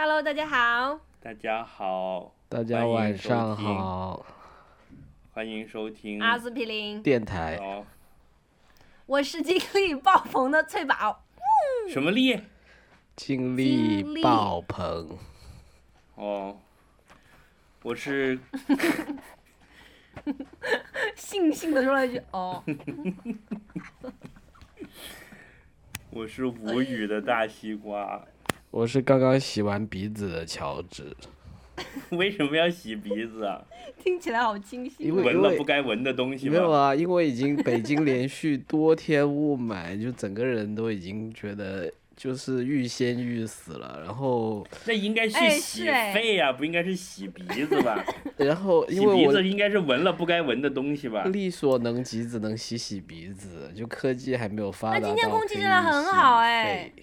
Hello，大家好。大家好，大家晚上好，欢迎收听。阿司匹林，电台哦，我是精力爆棚的翠宝。什么力？精力精力爆棚，哦，我是悻悻的说了一句：“哦，我是无语的大西瓜。我是刚刚洗完鼻子的乔治，为什么要洗鼻子啊？听起来好清晰。因为闻了不该闻的东西吗？没有啊，因为已经北京连续多天雾霾，就整个人都已经觉得就是欲仙欲死了，然后那应该哎是去洗哎肺呀、不应该是洗鼻子吧？然后洗因为我鼻子应该是闻了不该闻的东西吧？力所能及，只能洗洗鼻子，就科技还没有发达今天空气可以质量很洗好哎肺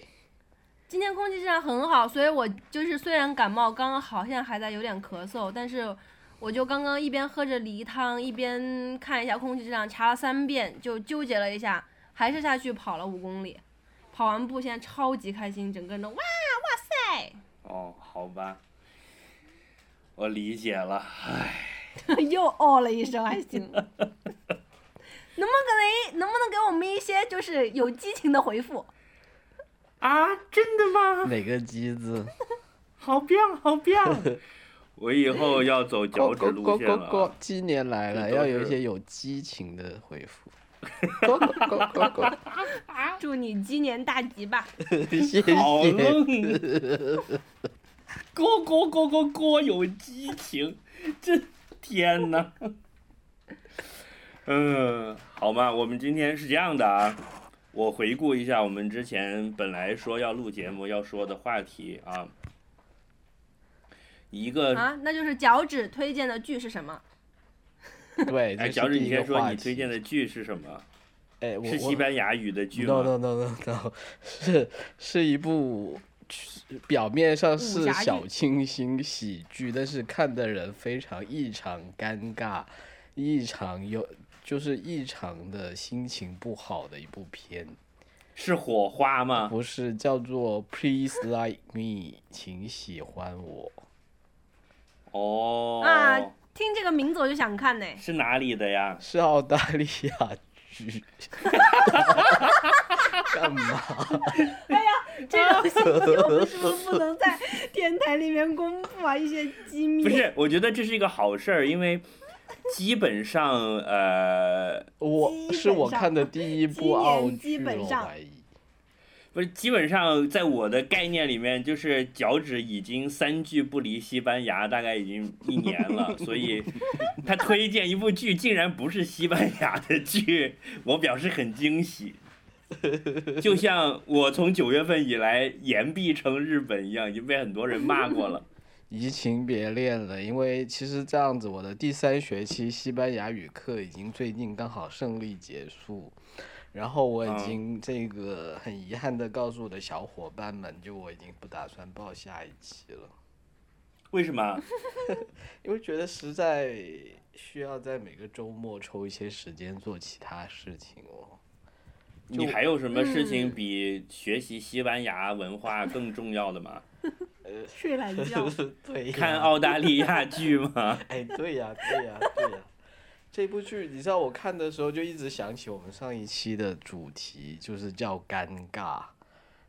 今天空气质量很好，所以我就是虽然感冒，刚刚好像还在有点咳嗽，但是我就刚刚一边喝着梨汤，一边看一下空气质量，查了三遍，就纠结了一下，还是下去跑了五公里。跑完步，现在超级开心，整个人都哇哇塞！哦，好吧，我理解了。唉，又哦了一声，还行。能不能给能不能给我们一些就是有激情的回复？啊，真的吗？哪个机子？好棒，好棒！我以后要走脚趾路线了啊。鸡年来了，要有一些有激情的回复。祝你鸡年大吉吧！谢好谢。愣，锅锅锅锅锅有激情，这天哪！嗯，好嘛，我们今天是这样的啊，我回顾一下我们之前本来说要录节目要说的话题啊，一个啊，那就是脚趾推荐的剧是什么？对，哎，脚趾，你先说你推荐的剧是什么？哎，我是西班牙语的剧 No 吗？no no no no，是是一部表面上是小清新喜剧，但是看的人非常异常尴尬，异常有就是异常的心情不好的一部片。是火花吗？不是叫做 Please Like Me，请喜欢我。哦，啊，听这个名字我就想看呢。是哪里的呀？是澳大利亚剧。干嘛？哎呀这种信息我们是不是 不能在电台里面公布啊？一些机密。不是，我觉得这是一个好事儿，因为基本上呃，我是我看的第一部澳年基剧，我本上怀疑。不是基本上在我的概念里面，就是脚趾已经三句不离西班牙，大概已经一年了，所以 他推荐一部剧竟然不是西班牙的剧，我表示很惊喜。就像我从九月份以来言必称日本一样，已经被很多人骂过了。移情别恋了，因为其实这样子，我的第三学期西班牙语课已经最近刚好胜利结束，然后我已嗯经这个很遗憾的告诉我的小伙伴们，就我已经不打算报下一期了，为什么？因为觉得实在需要在每个周末抽一些时间做其他事情哦。你还有什么事情嗯比学习西班牙文化更重要的吗？睡懒觉。对呀，看澳大利亚剧吗？哎，对呀，对呀，对呀。这部剧，你知道我看的时候就一直想起我们上一期的主题，就是叫尴尬，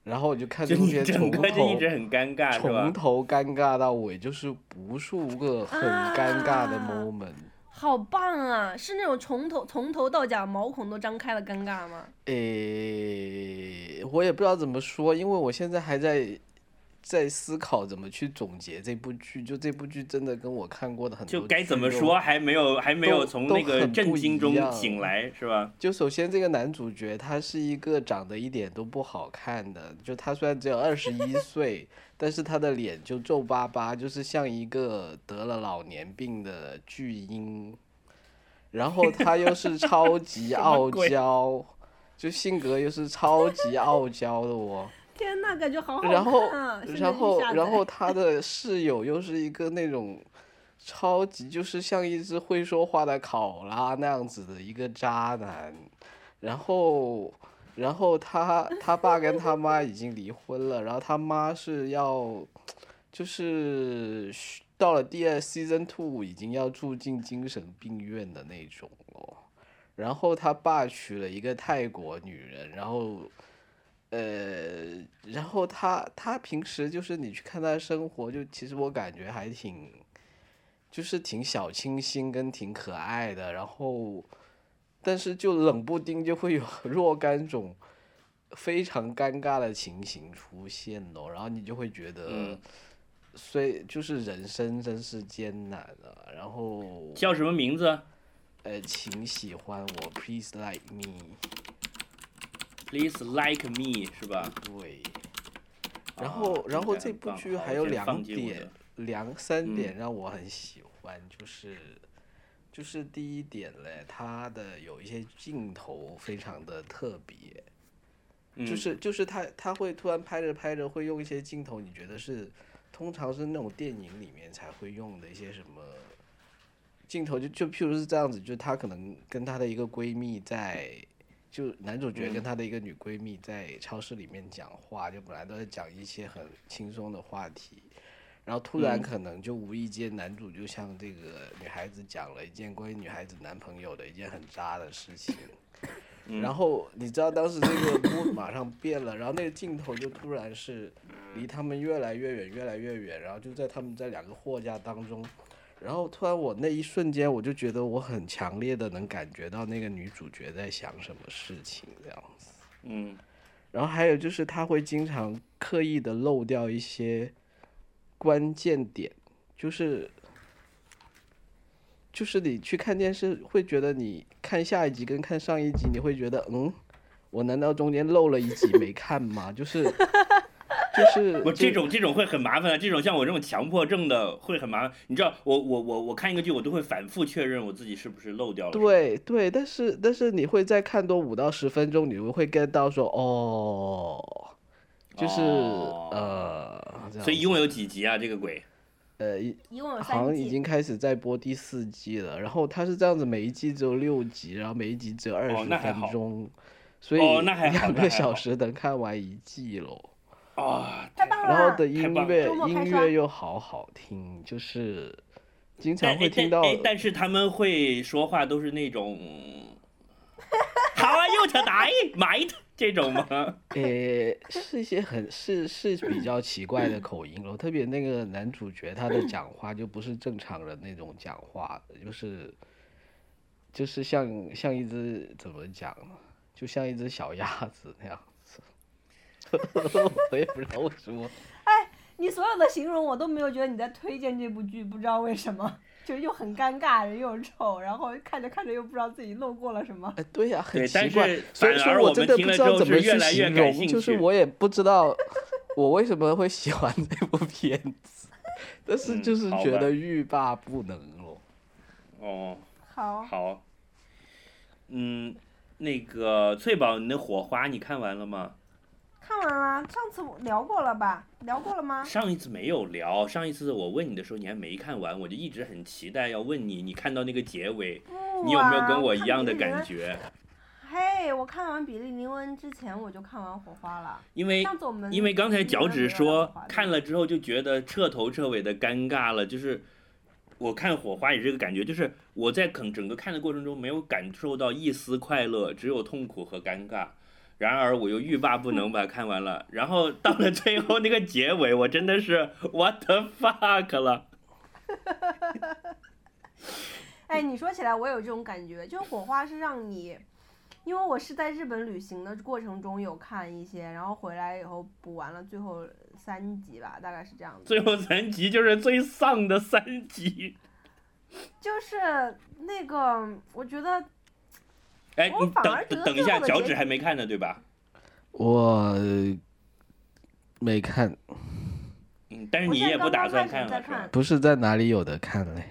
然后我就看这就你部片从整个就一头直很尴尬，从？头尴尬到尾，就是无数个很尴尬的啊 moment。好棒啊！是那种从头从头到脚毛孔都张开了尴尬吗？诶，我也不知道怎么说，因为我现在还在在思考怎么去总结这部剧。就这部剧真的跟我看过的很多就该怎么说，还没有还没有从那个震惊中醒来，是吧？就首先这个男主角他是一个长得一点都不好看的，就他虽然只有二十一岁，但是他的脸就皱巴巴，就是像一个得了老年病的巨婴。然后他又是 超级傲娇，就性格又是超级傲娇的哦。天呐，感觉好好看然后然后然后他的室友又是一个那种超级就是像一只会说话的考拉那样子的一个渣男，然后然后他他爸跟他妈已经离婚了，然后他妈是要就是到了第二 season two 已经要住进精神病院的那种哦。然后他爸娶了一个泰国女人，然后，呃，然后他他平时就是你去看他的生活，就其实我感觉还挺，就是挺小清新跟挺可爱的。然后，但是就冷不丁就会有 若干种非常尴尬的情形出现咯，然后你就会觉得，嗯虽就是人生真是艰难啊。然后叫什么名字呃，请喜欢我，Please like me。？Please like me 是吧？对，然啊后然后这部剧还有两点，两三嗯点让我很喜欢，就是就是第一点嘞，它的有一些镜头非常的特别，就嗯是就是他他会突然拍着拍着会用一些镜头，你觉得是通常是那种电影里面才会用的一些什么镜头，就就譬如是这样子，就她可能跟她的一个闺蜜在，就男主角跟嗯。他的一个女闺蜜在超市里面讲话，就本来都在讲一些很轻松的话题。然后突然嗯。可能就无意间，男主就向这个女孩子讲了一件关于女孩子男朋友的一件很渣的事情，嗯。然后你知道当时这个 mood 马上变了，然后那个镜头就突然是离他们越来越远，越来越远，然后就在他们在两个货架当中，然后突然我那一瞬间我就觉得我很强烈的能感觉到那个女主角在想什么事情这样子。嗯然后还有就是她会经常刻意的漏掉一些关键点，就是就是你去看电视会觉得你看下一集跟看上一集你会觉得嗯，我难道中间漏了一集没看吗？就是就是 我这种这种会很麻烦的，这种像我这种强迫症的会很麻烦。你知道，我我我我看一个剧，我都会反复确认我自己是不是漏掉了。对对，但是但是你会再看多五到十分钟，你会 get 到说哦，就是、哦呃，所以一共有几集啊？这个鬼？呃好像。已经开始在播第四季了，然后它是这样子，每一季只有六集，然后每一集只有二哦十分钟，所以哦那还两个小时能看完一季喽。啊，太棒了！然后的音太棒了乐周末开刷音乐又好好听，就是经常会听到但哎，但是他们会说话都是那种，好啊，又特大买这种吗？诶，是一些很是是比较奇怪的口音咯，特别那个男主角他的讲话就不是正常人那种讲话的，就是就是像像一只怎么讲呢？就像一只小鸭子那样子。我也不知道为什么。哎你所有的形容我都没有觉得你在推荐这部剧，不知道为什么，就是又很尴尬，人又丑，然后看着看着又不知道自己漏过了什么。哎，对呀、很奇怪是。所以反而我说我真的不知道怎么越来越就是我也不知道我为什么会喜欢这部片子，但是嗯就是觉得欲罢不能咯。哦，好，好，嗯，那个翠宝，你的火花你看完了吗？看完了，上次我聊过了吧？聊过了吗？上一次没有聊，上一次我问你的时候你还没看完，我就一直很期待要问你，你看到那个结尾，你有没有跟我一样的感觉？觉？嘿，我看完《比利林恩》之前我就看完《火花》了。因为因为刚才脚趾趾说看了之后就觉得彻头彻尾的尴尬了，就是我看火花也是这个感觉，就是我在整整个看的过程中没有感受到一丝快乐，只有痛苦和尴尬。然而我又欲罢不能把它看完了，然后到了最后那个结尾，我真的是 what the fuck 了。哎，你说起来，我有这种感觉，就是火花是让你，因为我是在日本旅行的过程中有看一些，然后回来以后补完了最后三集吧，大概是这样子。最后三集就是最丧的三集。就是那个，我觉得哎，你等等一下，脚趾还没看呢，对吧？我没看，嗯，但是你也不打算看了，是吧不是在哪里有的看嘞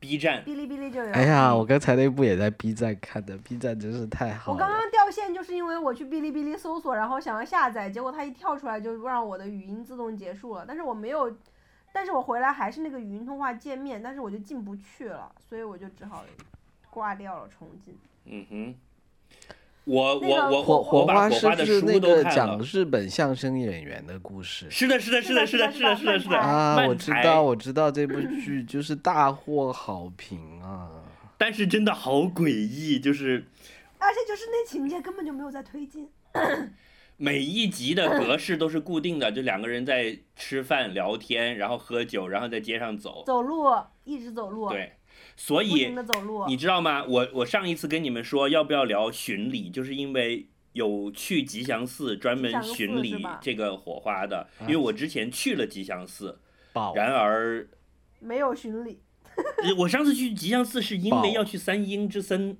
？？B 站哔哩哔哩就有。哎呀，我刚才那部也在 B 站看的，B 站真是太好了我刚。刚掉线就是因为我去哔哩哔哩搜索，然后想要下载，结果它一跳出来就让我的语音自动结束了。但是我没有，但是我回来还是那个语音通话界面，但是我就进不去了，所以我就只好挂掉了重进。嗯哼，我那个我我火我把火花是是那书都看个讲了。日本相声演员的故事？是的，是的，是的，是的，是的，是的，是的。啊，我知道，我知道这部剧就是大获好评啊。但是真的好诡异，就是而且就是那情节根本就没有在推进。每一集的格式都是固定的，就两个人在吃饭聊天，然后喝酒，然后在街上走。走路一直走路，对，所以。你知道吗？我我上一次跟你们说要不要聊巡礼，就是因为有去吉祥寺专门巡礼这个火花的，啊因为我之前去了吉祥寺，然而没有巡礼，呃我上次去吉祥寺是因为要去三英之森，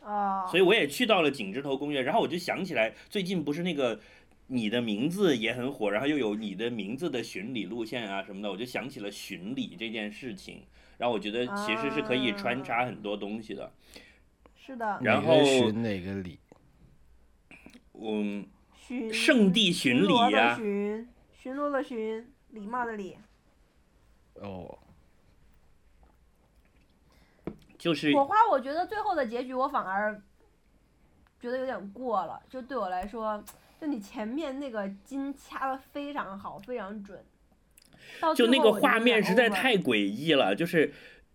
啊，所以我也去到了景之头公园，然后我就想起来，最近不是那个你的名字也很火，然后又有你的名字的巡礼路线啊什么的，我就想起了巡礼这件事情，然后我觉得其实是可以穿插很多东西的。是的，然后巡哪个礼？嗯，巡圣地巡礼呀巡，巡逻的巡，礼貌的礼。哦，就是火花，我觉得最后的结局我反而觉得有点过了，就对我来说，就你前面那个金掐的非常好，非常准。到就那个画面实在太诡异了，就是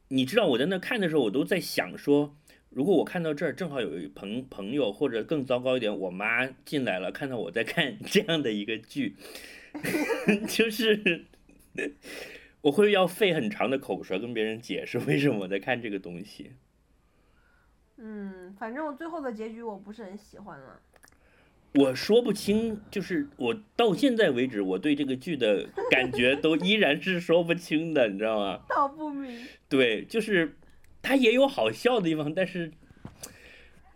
你知道我在那看的时候，我都在想说，如果我看到这儿正好有一朋朋友，或者更糟糕一点，我妈进来了，看到我在看 这样的一个剧，就是我会要费很长的口舌跟别人解释为什么我在看这个东西。嗯，反正我最后的结局我不是很喜欢了。我说不清，就是我到现在为止，我对这个剧的感觉都依然是说不清的，你知道吗？道不明。对，就是它也有好笑的地方，但是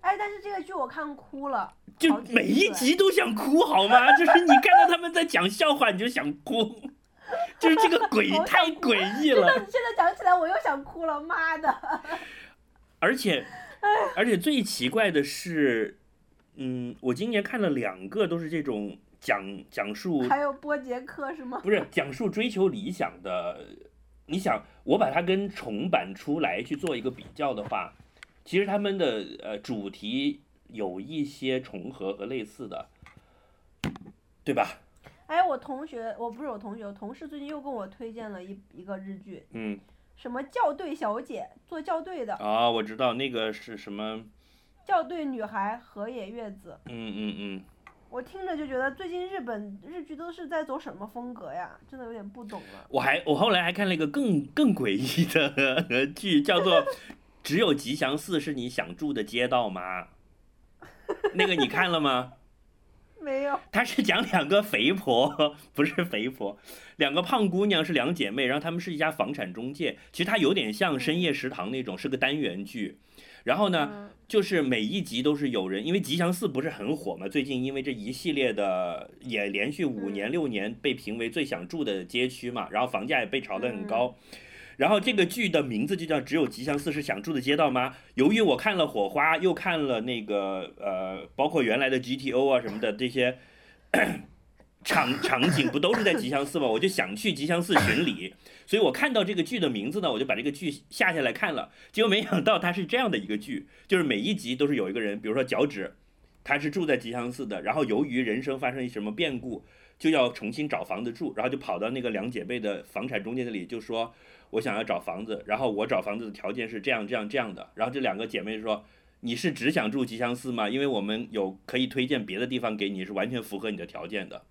哎，但是这个剧我看哭了，就每一集都想哭好吗？就是你看到他们在讲笑话，你就想哭，就是这个 诡好想太诡异了，现在讲起来我又想哭了，妈的！而且而且最奇怪的是，嗯，我今年看了两个都是这种讲讲述还有波杰克是吗？不是讲述追求理想的。你想，我把它跟重版出来去做一个比较的话，其实他们的呃主题有一些重合和类似的，对吧？哎，我同学，我不是我同学，我同事最近又跟我推荐了一一个日剧，嗯，什么校对小姐，做校对的，啊，我知道那个是什么，校对女孩河野月子。嗯嗯嗯，我听着就觉得最近日本日剧都是在走什么风格呀？真的有点不懂了。我还我后来还看了一个更更诡异的剧，叫做《只有吉祥寺是你想住的街道吗》，那个你看了吗？没有，他是讲两个肥婆，不是肥婆，两个胖姑娘是两姐妹，然后她们是一家房产中介。其实它有点像深夜食堂那种，是个单元剧。然后呢，嗯就是每一集都是有人，因为吉祥寺不是很火嘛，最近因为这一系列的也连续五年嗯六年被评为最想住的街区嘛，然后房价也被炒得很嗯高。然后这个剧的名字就叫《只有吉祥寺是想住的街道吗》。由于我看了《火花》，又看了那个呃，包括原来的 GTO 啊什么的这些 场场景，不都是在吉祥寺吗？我就想去吉祥寺巡礼，所以我看到这个剧的名字呢，我就把这个剧下下来看了。结果没想到它是这样的一个剧，就是每一集都是有一个人，比如说脚趾，他是住在吉祥寺的，然后由于人生发生什么变故，就要重新找房子住，然后就跑到那个两姐妹的房产中介那里，就说我想要找房子，然后我找房子的条件是这样这样这样的，然后这两个姐妹说。你是只想住吉祥寺吗？因为我们有可以推荐别的地方给你，是完全符合你的条件的。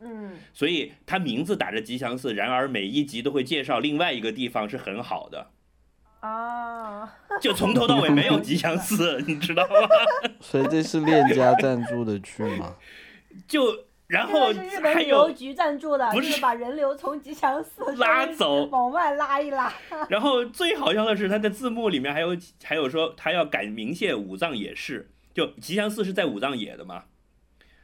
嗯，所以它名字打着吉祥寺，然而每一集都会介绍另外一个地方是很好的，啊，就从头到尾没有吉祥寺，你知道吗？所以这是链家赞助的剧吗？就然后个是日本还有，旅游局赞助的，不就是是把人流从吉祥寺拉走往外拉一拉。然后最好笑的是它的字幕里面还有还有说他要改名谢武藏野市，就吉祥寺是在武藏野的嘛，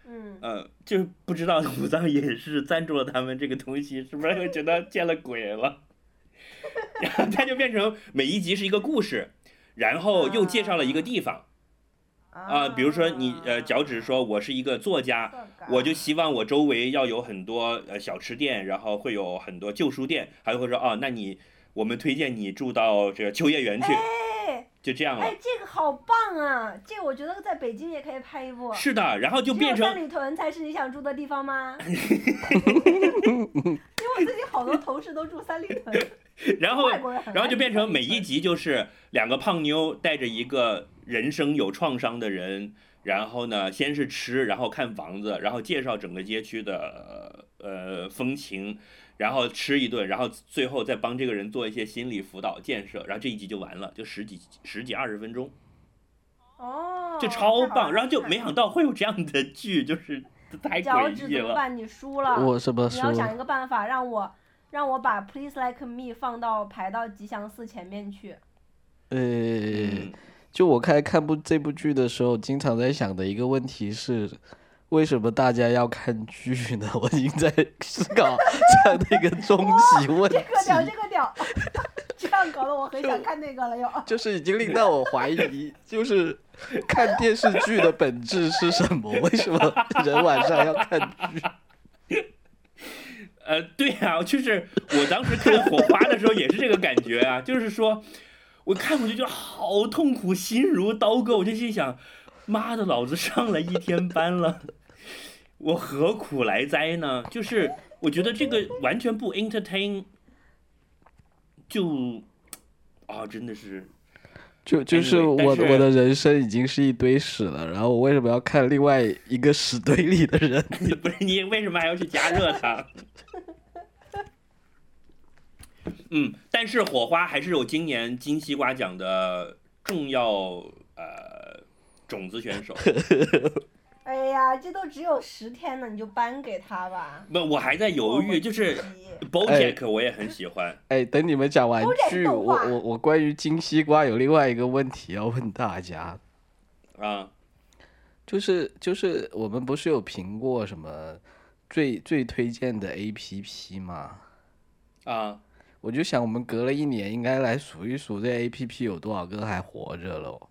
嗯，呃，就是不知道武藏也是赞助了他们这个东西，是不是会觉得见了鬼了？然后他就变成每一集是一个故事，然后又介绍了一个地方啊、比如说你呃脚趾说我是一个作家，我就希望我周围要有很多呃小吃店，然后会有很多旧书店，还会说哦，那你我们推荐你住到这个秋叶原去。哎，就这样了哎，。这个好棒啊！这个我觉得在北京也可以拍一部。是的，然后就变成三里屯才是你想住的地方吗？因为我自己好多同事都住三里屯，然后然后就变成每一集就是两个胖妞带着一个人生有创伤的人，然后呢，先是吃，然后看房子，然后介绍整个街区的呃风情，然后吃一顿，然后最后再帮这个人做一些心理辅导建设，然后这一集就完了，就十几十几二十分钟，哦，就超棒。然后就没想到会有这样的剧，就是太脚诡异了。趾怎么办？你输了。我什么说你要？想一个办法，让我让我把 Please Like Me 放到排到吉祥寺前面去。呃，嗯，就我开看部这部剧的时候，经常在想的一个问题是，为什么大家要看剧呢？我已经在思考这样的一个终极问这个屌，这题，个屌，这样搞得我很想看那个了又。就是已经令到我怀疑，就是看电视剧的本质是什么？为什么人晚上要看剧？呃，对啊，就是我当时看《火花》的时候也是这个感觉啊，就是说，我看我就觉得好痛苦，心如刀割，我就心想，妈的，老子上了一天班了，我何苦来哉呢？就是我觉得这个完全不 entertain，就啊，真的是，就就是我是我的人生已经是一堆屎了，然后我为什么要看另外一个屎堆里的人？不是你为什么还要去加热它？嗯，但是火花还是有今年金西瓜奖的重要呃种子选手。哎呀，这都只有十天了，你就颁给他吧。不，我还在犹豫，就是急 BoJack 我也很喜欢。哎，等你们讲完剧，我我我关于金西瓜有另外一个问题要问大家，啊，就是就是我们不是有评过什么最最推荐的 APP 吗？啊，我就想我们隔了一年，应该来数一数这 APP 有多少个还活着喽。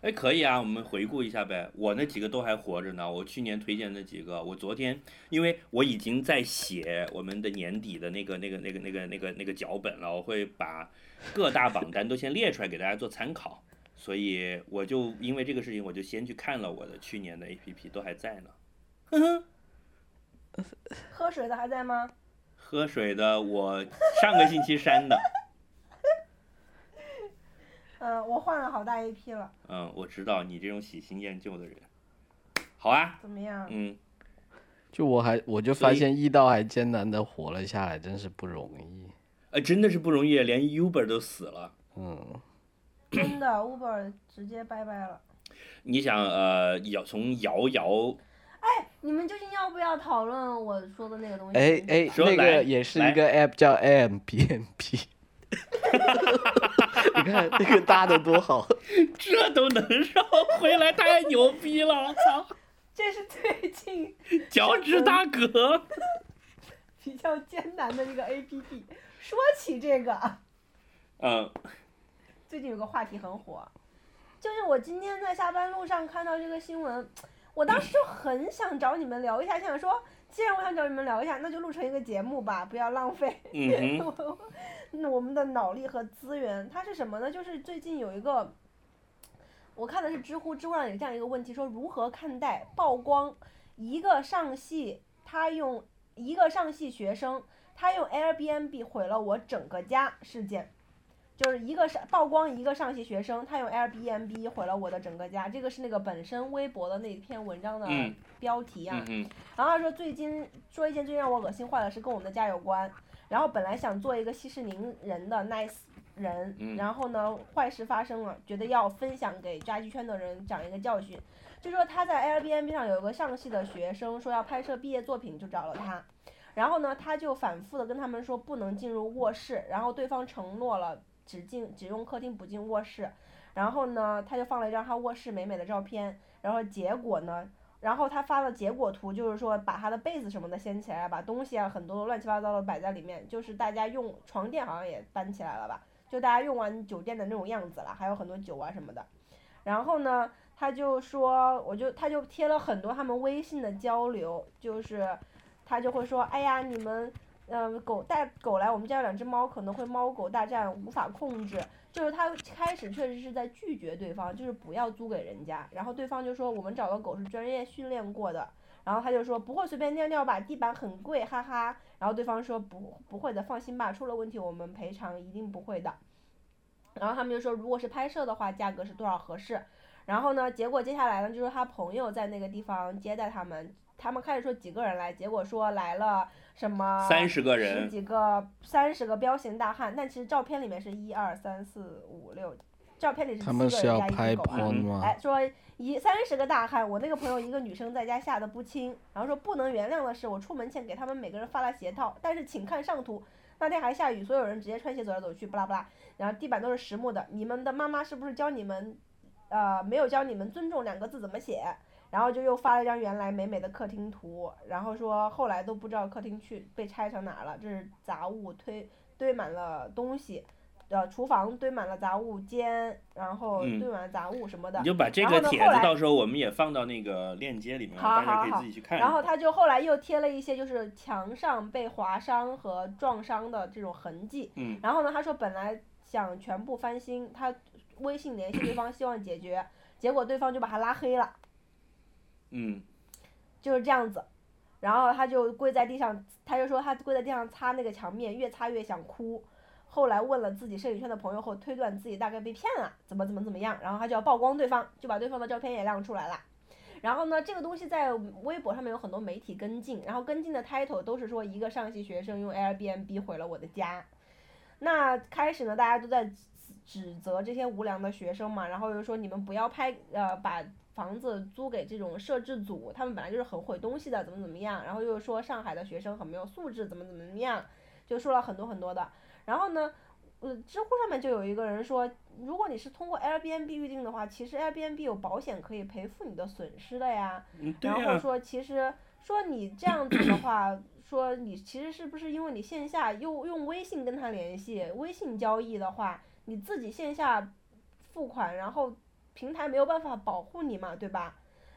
哎，可以啊，我们回顾一下呗。我那几个都还活着呢，我去年推荐那几个，我昨天因为我已经在写我们的年底的那个那个那个那个那个那个脚本了，我会把各大榜单都先列出来给大家做参考。所以我就因为这个事情，我就先去看了我的去年的 APP，都还在呢。呵呵，喝水的还在吗？喝水的我上个星期删的，嗯，我换了好大一批了，嗯，我知道你这种喜新厌旧的人。好啊，怎么样？嗯，就我还我就发现易道还艰难的活了下来，真是不容易。哎，真的是不容易，连 Uber 都死了。嗯，真的，Uber 直接拜拜了。你想，呃，摇从摇摇，你们究竟要不要讨论我说的那个东西？哎哎，那说来个也是一个 app 叫 AMBNP。你看那个搭的多好，这都能绕回来，太牛逼了！我操，这是最近 脚趾大哥，比较艰难的一个 APP。说起这个，嗯最近有个话题很火，就是我今天在下班路上看到这个新闻，我当时就很想找你们聊一下，想说，既然我想找你们聊一下，那就录成一个节目吧，不要浪费嗯我们的脑力和资源。它是什么呢？就是最近有一个，我看的是知乎，知乎上有这样一个问题，说如何看待曝光一个上戏，他用一个上戏学生，他用 Airbnb 毁了我整个家事件。就是一个上曝光一个上戏学生，他用 Airbnb 毁了我的整个家，这个是那个本身微博的那篇文章的嗯标题啊。然后他说最近说一件最让我恶心坏的事跟我们的家有关，然后本来想做一个息事宁人的 nice 人，嗯然后呢坏事发生了，觉得要分享给家居圈的人讲一个教训，就说他在 Airbnb 上有一个上戏的学生说要拍摄毕业作品，就找了他。然后呢，他就反复的跟他们说不能进入卧室，然后对方承诺了只进只用客厅不进卧室，然后呢，他就放了一张他卧室美美的照片，然后结果呢，然后他发的结果图，就是说把他的被子什么的掀起来，把东西啊很多乱七八糟的摆在里面，就是大家用床垫好像也搬起来了吧，就大家用完酒店的那种样子了，还有很多酒啊什么的。然后呢，他就说，我就他就贴了很多他们微信的交流，就是他就会说，哎呀，你们呃，狗带狗来，我们家两只猫，可能会猫狗大战，无法控制。就是他开始确实是在拒绝对方，就是不要租给人家。然后对方就说我们找的狗是专业训练过的。然后他就说不会随便尿尿吧，地板很贵，哈哈。然后对方说不不会的，放心吧，出了问题我们赔偿，一定不会的。然后他们就说如果是拍摄的话，价格是多少合适？然后呢，结果接下来呢，就是他朋友在那个地方接待他们。他们开始说几个人来，结果说来了什么三十个人，十几个三十个彪形大汉，但其实照片里面是一二三四五六，照片里是七个人加一只狗。哎，说一三十个大汉，我那个朋友一个女生在家吓得不轻，然后说不能原谅的是，我出门前给他们每个人发了鞋套，但是请看上图，那天还下雨，所有人直接穿鞋走来走去，不拉不拉，然后地板都是实木的，你们的妈妈是不是教你们，呃，没有教你们尊重两个字怎么写？然后就又发了一张原来美美的客厅图，然后说后来都不知道客厅去被拆成哪了，这是杂物堆堆满了东西，呃，厨房堆满了杂物间，然后堆满了杂物什么的。你就把这个帖子到时候我们也放到那个链接里面，大家可以自己去看。然后他就后来又贴了一些就是墙上被划伤和撞伤的这种痕迹。嗯。然后呢，他说本来想全部翻新，他微信联系对方希望解决，结果对方就把他拉黑了。嗯，就是这样子，然后他就跪在地上，他就说他跪在地上擦那个墙面，越擦越想哭。后来问了自己摄影圈的朋友后，推断自己大概被骗了，怎么怎么怎么样，然后他就要曝光对方，就把对方的照片也亮出来了。然后呢，这个东西在微博上面有很多媒体跟进，然后跟进的 title 都是说一个上戏学生用 Airbnb 毁了我的家。那开始呢，大家都在指责这些无良的学生嘛，然后又说你们不要拍呃把。房子租给这种摄制组，他们本来就是很毁东西的，怎么怎么样，然后又说上海的学生很没有素质，怎么怎么样，就说了很多很多的。然后呢，呃，知乎上面就有一个人说，如果你是通过 Airbnb 预定的话，其实 Airbnb 有保险可以赔付你的损失的呀。然后说，其实说你这样子的话，说你其实是不是因为你线下又用微信跟他联系，微信交易的话，你自己线下付款，然后。平台没有办法保护你嘛，对吧？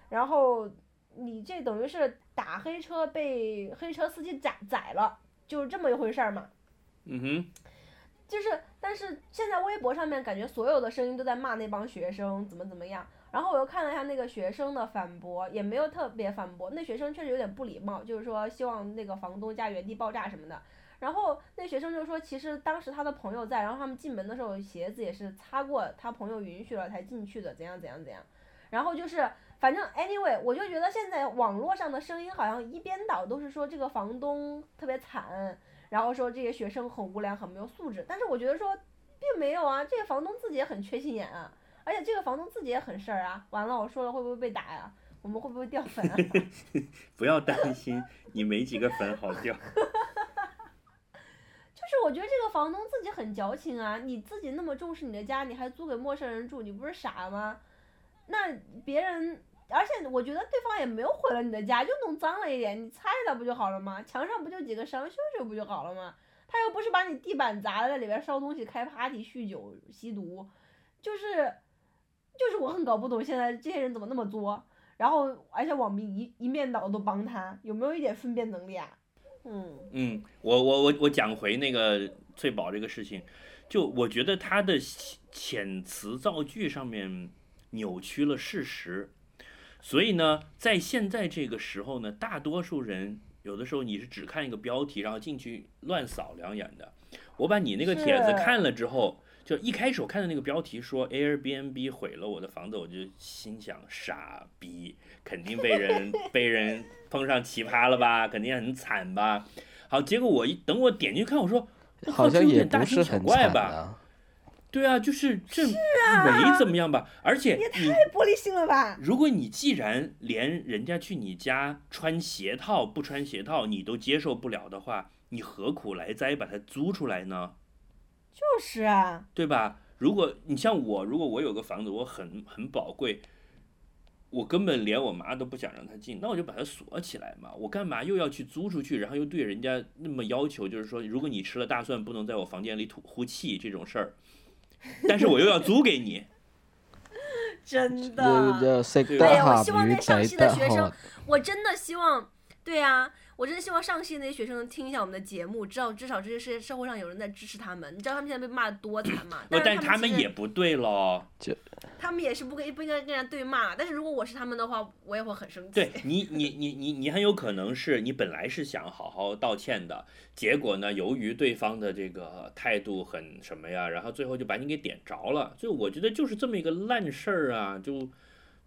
然后你这等于是打黑车被黑车司机宰宰了，就是这么一回事儿嘛。嗯哼。就是，但是现在微博上面感觉所有的声音都在骂那帮学生怎么怎么样。然后我又看了一下那个学生的反驳，也没有特别反驳。那学生确实有点不礼貌，就是说希望那个房东家原地爆炸什么的。然后那学生就说，其实当时他的朋友在，然后他们进门的时候鞋子也是擦过，他朋友允许了才进去的，怎样怎样怎样。然后就是，反正 anyway，我就觉得现在网络上的声音好像一边倒都是说这个房东特别惨，然后说这些学生很无良，很没有素质。但是我觉得说并没有啊，这个房东自己也很缺心眼啊，而且这个房东自己也很事儿啊。完了，我说了会不会被打呀？我们会不会掉粉啊？不要担心，你没几个粉好掉。是我觉得这个房东自己很矫情啊！你自己那么重视你的家，你还租给陌生人住，你不是傻吗？那别人，而且我觉得对方也没有毁了你的家，就弄脏了一点，你擦一擦不就好了吗？墙上不就几个伤，修修不就好了吗？他又不是把你地板砸了，在里边烧东西、开 party、酗酒、吸毒，就是，就是我很搞不懂现在这些人怎么那么作，然后而且网民一一面倒都帮他，有没有一点分辨能力啊？嗯嗯，我我我我讲回那个翠宝这个事情，就我觉得他的遣词造句上面扭曲了事实，所以呢，在现在这个时候呢，大多数人有的时候你是只看一个标题，然后进去乱扫两眼的。我把你那个帖子看了之后。就一开始我看到那个标题说 Airbnb 毁了我的房子，我就心想傻逼，肯定被人 被人碰上奇葩了吧，肯定很惨吧。好，结果我一等我点进去看，我说好像也大惊小怪吧。对啊，就是这没怎么样吧，而且也太玻璃心了吧。如果你既然连人家去你家穿鞋套不穿鞋套你都接受不了的话，你何苦来哉把它租出来呢？就是啊，对吧？如果你像我，如果我有个房子，我很很宝贵，我根本连我妈都不想让她进，那我就把它锁起来嘛。我干嘛又要去租出去，然后又对人家那么要求？就是说，如果你吃了大蒜，不能在我房间里吐呼气这种事儿，但是我又要租给你，真的。对呀，我希望在上戏的学生，我真的希望，对呀。我真的希望上戏那些学生能听一下我们的节目，知道至少这些社社会上有人在支持他们。你知道他们现在被骂的多惨吗？不，但是他们也不对喽。他们也是不跟不应该跟人家对骂。但是如果我是他们的话，我也会很生气。对你，你你你你很有可能是你本来是想好好道歉的，结果呢，由于对方的这个态度很什么呀，然后最后就把你给点着了。就我觉得就是这么一个烂事儿啊，就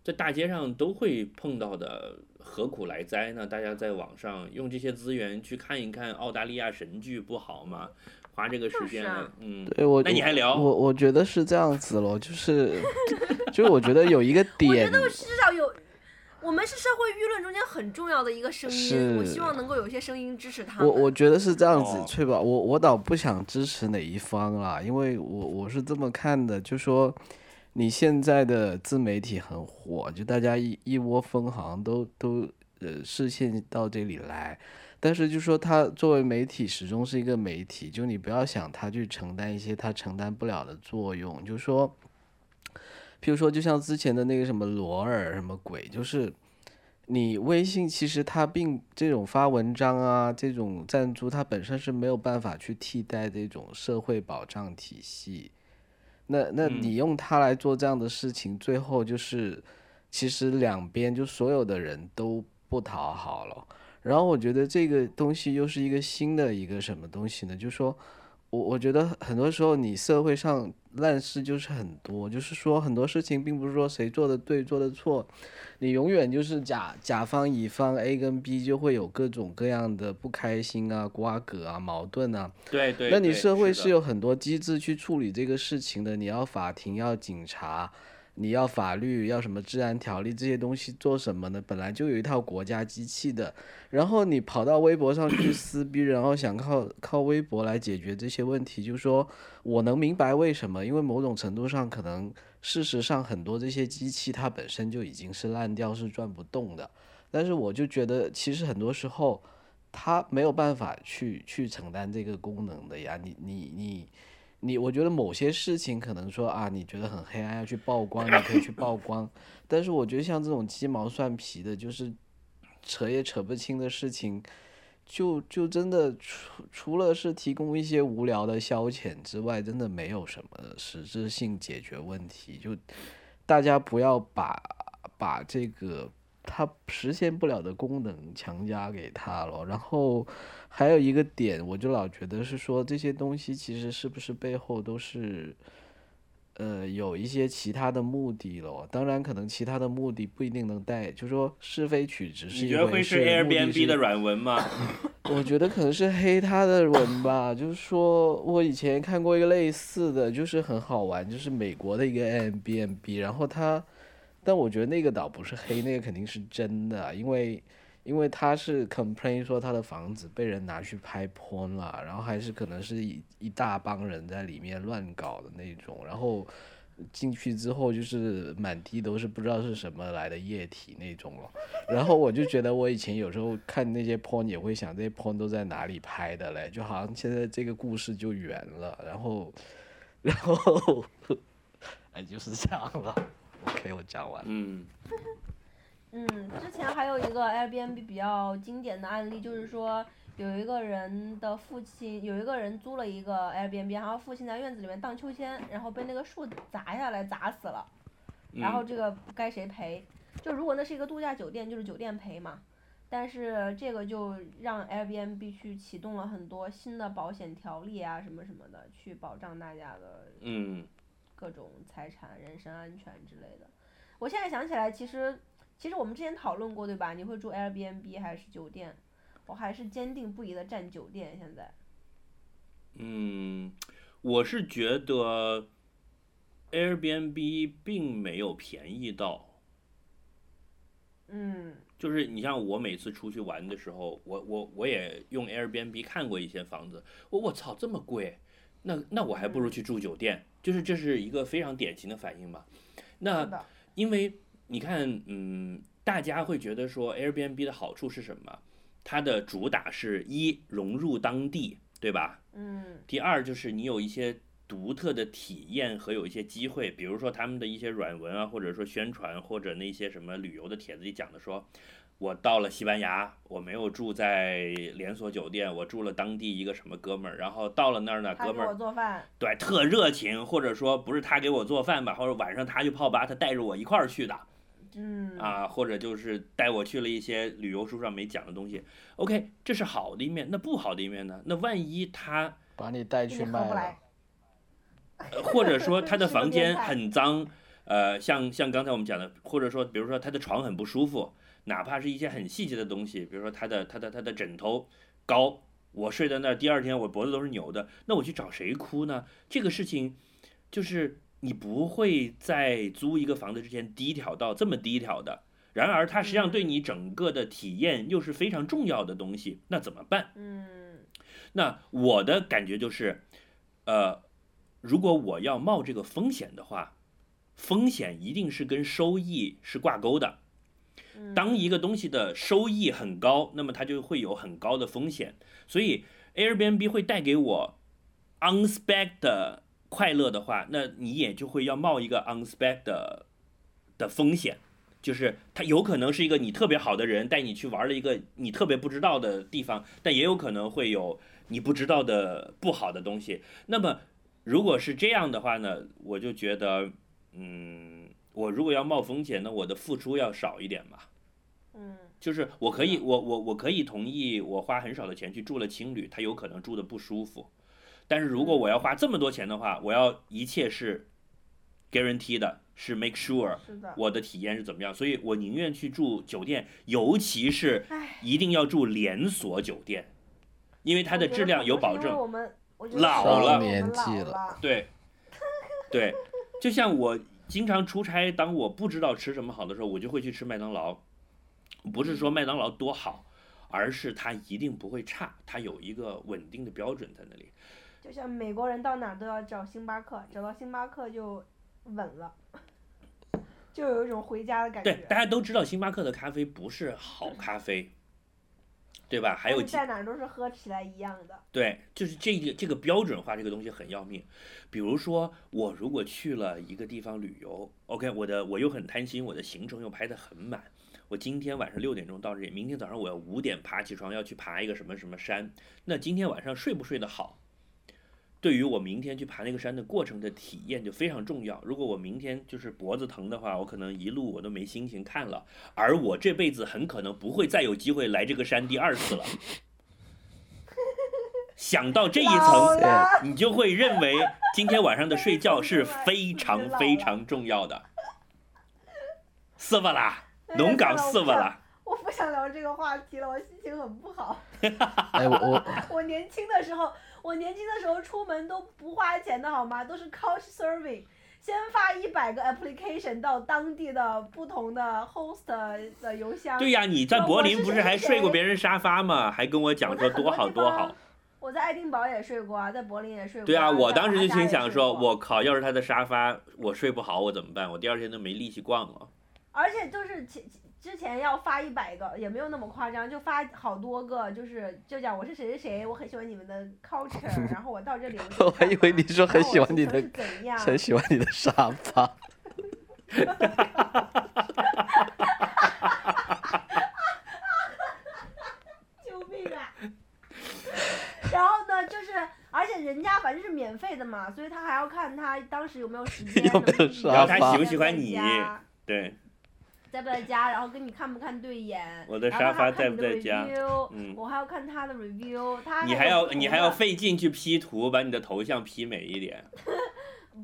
在大街上都会碰到的，何苦来哉呢？大家在网上用这些资源去看一看澳大利亚神剧不好吗？花这个时间啊，嗯，对我，那你还聊我我觉得是这样子咯，就是，就是我觉得有一个点我觉点，得至少有，我们是社会舆论中间很重要的一个声音。我希望能够有一些声音支持他们。我我觉得是这样子哦，翠宝，我我倒不想支持哪一方啦，因为我我是这么看的，就说你现在的自媒体很火，就大家一一窝蜂，好像都都呃视线到这里来，但是就说它作为媒体始终是一个媒体，就你不要想它去承担一些它承担不了的作用，就说。譬如说，就像之前的那个什么罗尔什么鬼，就是你微信其实它并这种发文章啊，这种赞助，它本身是没有办法去替代这种社会保障体系。那那嗯你用它来做这样的事情，最后就是其实两边就所有的人都不讨好了。然后我觉得这个东西又是一个新的一个什么东西呢？就是说我我觉得很多时候你社会上烂事就是很多，就是说很多事情并不是说谁做的对做的错，你永远就是甲甲方乙方 A 跟 B 就会有各种各样的不开心啊、瓜葛啊、矛盾啊。对对。那你社会是有很多机制去处理这个事情的，你要法庭，要警察，你要法律，要什么治安条例这些东西做什么呢？本来就有一套国家机器的，然后你跑到微博上去撕逼，然后想靠靠微博来解决这些问题，就说我能明白为什么，因为某种程度上可能事实上很多这些机器它本身就已经是烂掉，是转不动的，但是我就觉得其实很多时候。它没有办法去去承担这个功能的呀，你你你，我觉得某些事情可能说啊，你觉得很黑暗要去曝光，你可以去曝 光，但是我觉得像这种鸡毛蒜皮的，就是扯也扯不清的事情，就就真的除除了是提供一些无聊的消遣之外，真的没有什么实质性解决问题。就大家不要把把这个它实现不了的功能强加给它了。然后还有一个点，我就老觉得是说这些东西其实是不是背后都是。呃，有一些其他的目的了，当然可能其他的目的不一定能带，就说是非曲直是你一回事，觉得会是 Airbnb 的软文吗？我觉得可能是黑他的文吧，就是说我以前看过一个类似的，就是很好玩，就是美国的一个 Airbnb，然后他，但我觉得那个倒不是黑，那个肯定是真的，因为因为他是 complain 说他的房子被人拿去拍 porn 了，然后还是可能是一一大帮人在里面乱搞的那种，然后。进去之后就是满地都是不知道是什么来的液体那种了，然后我就觉得我以前有时候看那些 porn 也会想这些 porn 都在哪里拍的嘞，就好像现在这个故事就圆了，然后，然后，哎就是这样了。OK，我讲完。嗯，嗯，之前还有一个 Airbnb 比较经典的案例，就是说有一个人的父亲，有一个人租了一个 Airbnb，然后父亲在院子里面荡秋千，然后被那个树砸下来砸死了，然后嗯这个该谁赔？就如果那是一个度假酒店，就是酒店赔嘛。但是这个就让 Airbnb 去启动了很多新的保险条例啊，什么什么的，去保障大家的嗯，各种财产、人身安全之类的。我现在想起来，其实其实我们之前讨论过，对吧？你会住 Airbnb 还是酒店？我还是坚定不移的站酒店。现在，嗯，我是觉得 Airbnb 并没有便宜到，嗯就是你像我每次出去玩的时候，我我我也用 Airbnb 看过一些房子，我我操这么贵，那那我还不如去住酒店，就是这是一个非常典型的反应嘛。那，因为你看，嗯，大家会觉得说 Airbnb 的好处是什么？它的主打是一融入当地，对吧？嗯第二就是你有一些独特的体验和有一些机会，比如说他们的一些软文啊，或者说宣传，或者那些什么旅游的帖子里讲的说，我到了西班牙，我没有住在连锁酒店，我住了当地一个什么哥们儿，然后到了那儿呢，哥们儿做饭，对特热情，或者说不是他给我做饭吧，或者晚上他去泡吧，他带着我一块儿去的嗯，啊，或者就是带我去了一些旅游书上没讲的东西。OK，这是好的一面，那不好的一面呢？那万一他把你带去卖了或者说 他的房间很脏，呃，像像刚才我们讲的，或者说比如说他的床很不舒服，哪怕是一些很细节的东西，比如说他的他的他的枕头高，我睡在那儿，第二天我脖子都是扭的，那我去找谁哭呢？这个事情就是你不会在租一个房子之前低调到这么低调的。然而，它实际上对你整个的体验又是非常重要的东西，那怎么办？嗯那我的感觉就是，呃，如果我要冒这个风险的话，风险一定是跟收益是挂钩的。当一个东西的收益很高，那么它就会有很高的风险。所以 Airbnb 会带给我 unspec 的快乐的话，那你也就会要冒一个 unspec 的的风险。就是它有可能是一个你特别好的人带你去玩了一个你特别不知道的地方，但也有可能会有你不知道的不好的东西。那么如果是这样的话呢，我就觉得，嗯，我如果要冒风险，呢我的付出要少一点嘛。嗯就是我可以，我我我可以同意，我花很少的钱去住了青旅，他有可能住的不舒服。但是如果我要花这么多钱的话，我要一切是 guarantee 的，是 make sure，我的体验是怎么样，所以我宁愿去住酒店，尤其是，一定要住连锁酒店，因为它的质量有保证。老了我们年纪老了对，对，就像我经常出差，当我不知道吃什么好的时候，我就会去吃麦当劳。不是说麦当劳多好，而是它一定不会差，它有一个稳定的标准在那里。就像美国人到哪都要找星巴克，找到星巴克就稳了，就有一种回家的感觉对，大家都知道星巴克的咖啡不是好咖啡，对吧？还有在哪儿都是喝起来一样的。对，就是这个这个标准化这个东西很要命。比如说，我如果去了一个地方旅游，OK，我的我又很贪心，我的行程又排得很满。我今天晚上六点钟到这里，明天早上我要五点爬起床要去爬一个什么什么山。那今天晚上睡不睡得好，对于我明天去爬那个山的过程的体验就非常重要。如果我明天就是脖子疼的话，我可能一路我都没心情看了，而我这辈子很可能不会再有机会来这个山第二次了。想到这一层，你就会认为今天晚上的睡觉是非常 非常重要的。是吧啦？龙岗是吧啦？我不想聊这个话题了，我心情很不好。哎，我我 我年轻的时候，我年轻的时候出门都不花钱的好吗？都是 Couch Surfing，先发一百个 application 到当地的不同的 host 的邮箱。对呀，你在柏林不是还睡过别人沙发吗？还跟我讲说多好多好。我在爱丁堡也睡过啊，在柏林也睡过。对啊，我当时就心想说，我靠，要是他的沙发我睡不好，我怎么办？我第二天都没力气逛了。而且就是前之前要发一百个，也没有那么夸张，就发好多个，就是就讲我是谁谁谁，我很喜欢你们的 culture，然后我到这里，我还以为你说很喜欢你的很喜欢你的沙发。救命啊！然后呢，就是而且人家反正是免费的嘛，所以他还要看他当时有没有时间，有没有沙然后他发喜不喜欢你对，在不在家，然后跟你看不看对眼，我的沙发在还要看你的不在家 review，嗯我还要看他的 review，他你还要你还要费劲去 P 图，把你的头像 P 美一点。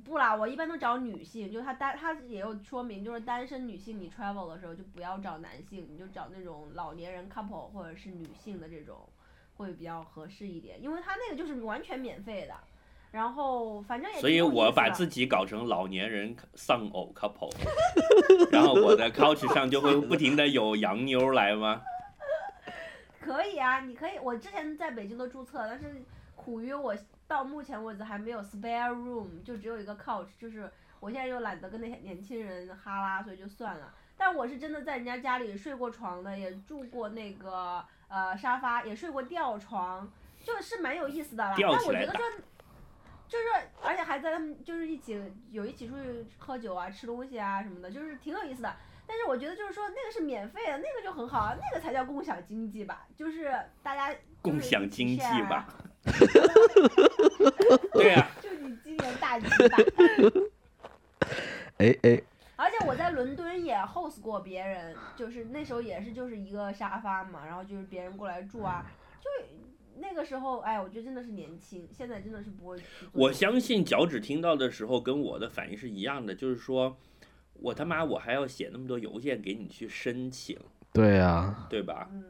不啦，我一般都找女性，就他单他也有说明，就是单身女性你 travel 的时候就不要找男性，你就找那种老年人 couple 或者是女性的这种，会比较合适一点，因为他那个就是完全免费的，然后反正也所以我把自己搞成老年人丧偶 couple，然后我的 couch 上就会不停的有洋妞来吗？可以啊，你可以，我之前在北京都注册，但是苦于我到目前为止还没有 spare room，就只有一个 couch，就是我现在又懒得跟那些年轻人哈拉，所以就算了。但我是真的在人家家里睡过床的，也住过那个呃沙发，也睡过吊床，就是蛮有意思的啦。但我觉得说，就是而且还在他们就是一起有一起出去喝酒啊、吃东西啊什么的，就是挺有意思的。但是我觉得就是说那个是免费的，那个就很好啊，那个才叫共享经济吧，就是大家就是共享经济吧，对啊，就你今年大吉大。哎哎，而且我在伦敦也 host 过别人，就是那时候也是就是一个沙发嘛，然后就是别人过来住啊，就那个时候，哎，我觉得真的是年轻，现在真的是不会。我相信脚趾听到的时候跟我的反应是一样的，就是说我他妈我还要写那么多邮件给你去申请，对啊，对吧？嗯，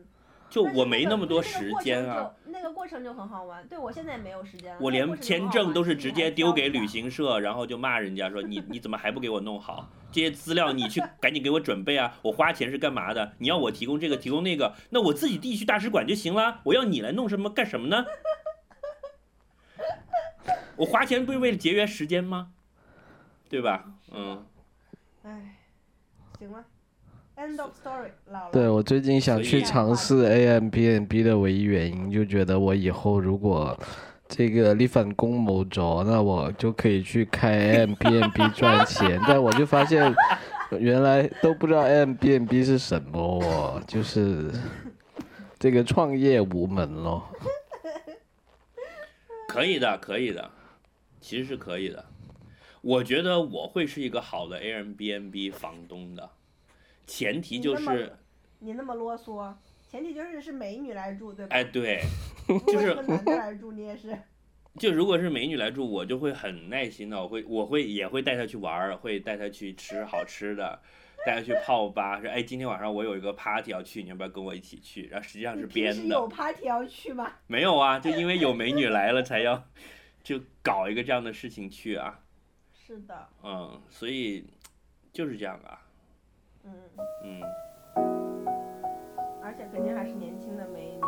就我没那么多时间啊。那个过程就很好玩，对我现在也没有时间了。我连签证都是直接丢给旅行社，然后就骂人家说你你怎么还不给我弄好？这些资料你去 赶紧给我准备啊！我花钱是干嘛的？你要我提供这个提供那个，那我自己地区大使馆就行了。我要你来弄什么干什么呢？我花钱不是为了节约时间吗？对吧？嗯，唉，行了，end of story，老了。对我最近想去尝试 A M B N B 的唯一原因，就觉得我以后如果这个立反公谋着，那我就可以去开 A M B N B 赚钱。但我就发现，原来都不知道 A M B N B 是什么哦，就是这个创业无门咯。可以的，可以的，其实是可以的。我觉得我会是一个好的 Airbnb 房东的，前提就是，你那么啰嗦，前提就是是美女来住，对吧？哎，对，就是男的来住，你也是。就如果是美女来住，我就会很耐心的，我会我会也会带她去玩儿，会带她去吃好吃的，带她去泡吧，说哎今天晚上我有一个 party 要去，你要不要跟我一起去？然后实际上是编有的，party 要去吗？没有啊，就因为有美女来了才要就搞一个这样的事情去啊，是的，嗯，所以就是这样啊，嗯，嗯，而且肯定还是年轻的美女。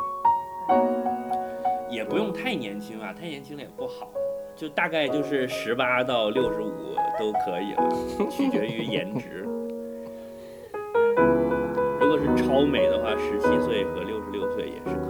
也不用太年轻啊，太年轻了也不好，就大概就是十八到六十五都可以了，取决于颜值。如果是超美的话，十七岁和六十六岁也是。